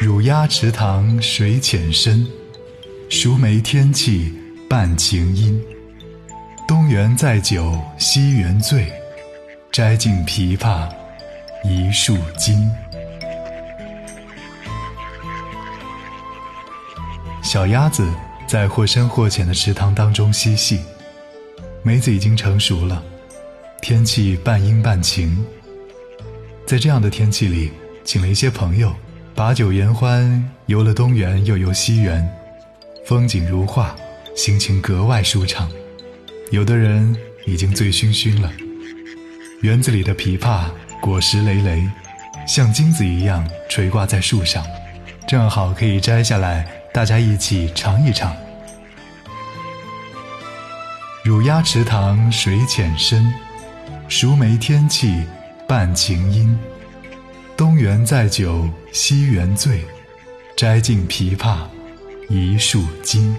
乳鸦池塘水浅深，熟梅天气半晴阴。东园载酒西园醉，摘尽琵琶一树金。小鸭子在或深或浅的池塘当中嬉戏，梅子已经成熟了，天气半阴半晴。在这样的天气里，请了一些朋友。把酒言欢，游了东园又游西园，风景如画，心情格外舒畅。有的人已经醉醺醺了。园子里的枇杷果实累累，像金子一样垂挂在树上，正好可以摘下来，大家一起尝一尝。乳鸭池塘水浅深，熟梅天气伴晴阴。园载酒，西园醉，摘尽枇杷一树金。